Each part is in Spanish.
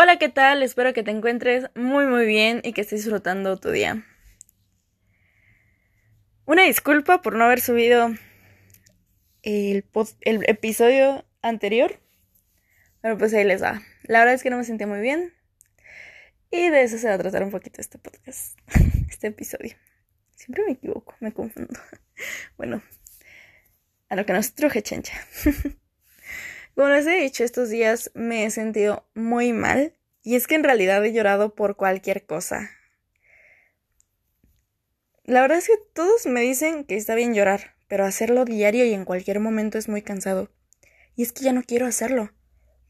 Hola, ¿qué tal? Espero que te encuentres muy muy bien y que estés disfrutando tu día. Una disculpa por no haber subido el, episodio anterior, pero pues ahí les va. La verdad es que no me sentí muy bien y de eso se va a tratar un poquito este podcast, este episodio. Siempre me equivoco, me confundo. Bueno, a lo que nos truje chencha. Como les he dicho, estos días me he sentido muy mal y es que en realidad he llorado por cualquier cosa. La verdad es que todos me dicen que está bien llorar, pero hacerlo diario y en cualquier momento es muy cansado. Y es que ya no quiero hacerlo,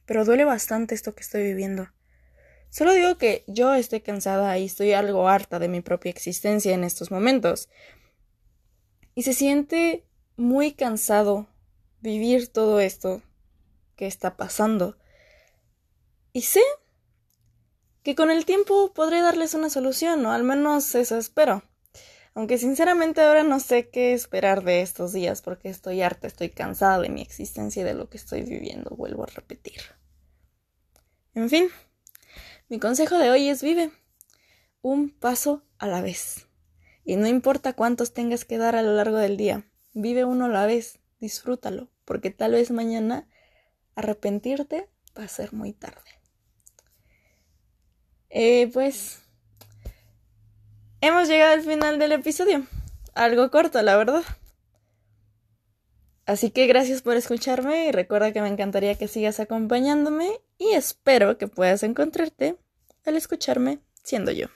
pero duele bastante esto que estoy viviendo. Solo digo que yo estoy cansada y estoy algo harta de mi propia existencia en estos momentos. Y se siente muy cansado vivir todo esto que está pasando. Y sé que con el tiempo podré darles una solución, o al menos eso espero. Aunque sinceramente ahora no sé qué esperar de estos días porque estoy harta, estoy cansada de mi existencia y de lo que estoy viviendo, vuelvo a repetir. En fin, mi consejo de hoy es vive un paso a la vez. Y no importa cuántos tengas que dar a lo largo del día, vive uno a la vez, disfrútalo, porque tal vez mañana arrepentirte va a ser muy tarde. Eh, pues hemos llegado al final del episodio. Algo corto, la verdad. Así que gracias por escucharme y recuerda que me encantaría que sigas acompañándome y espero que puedas encontrarte al escucharme siendo yo.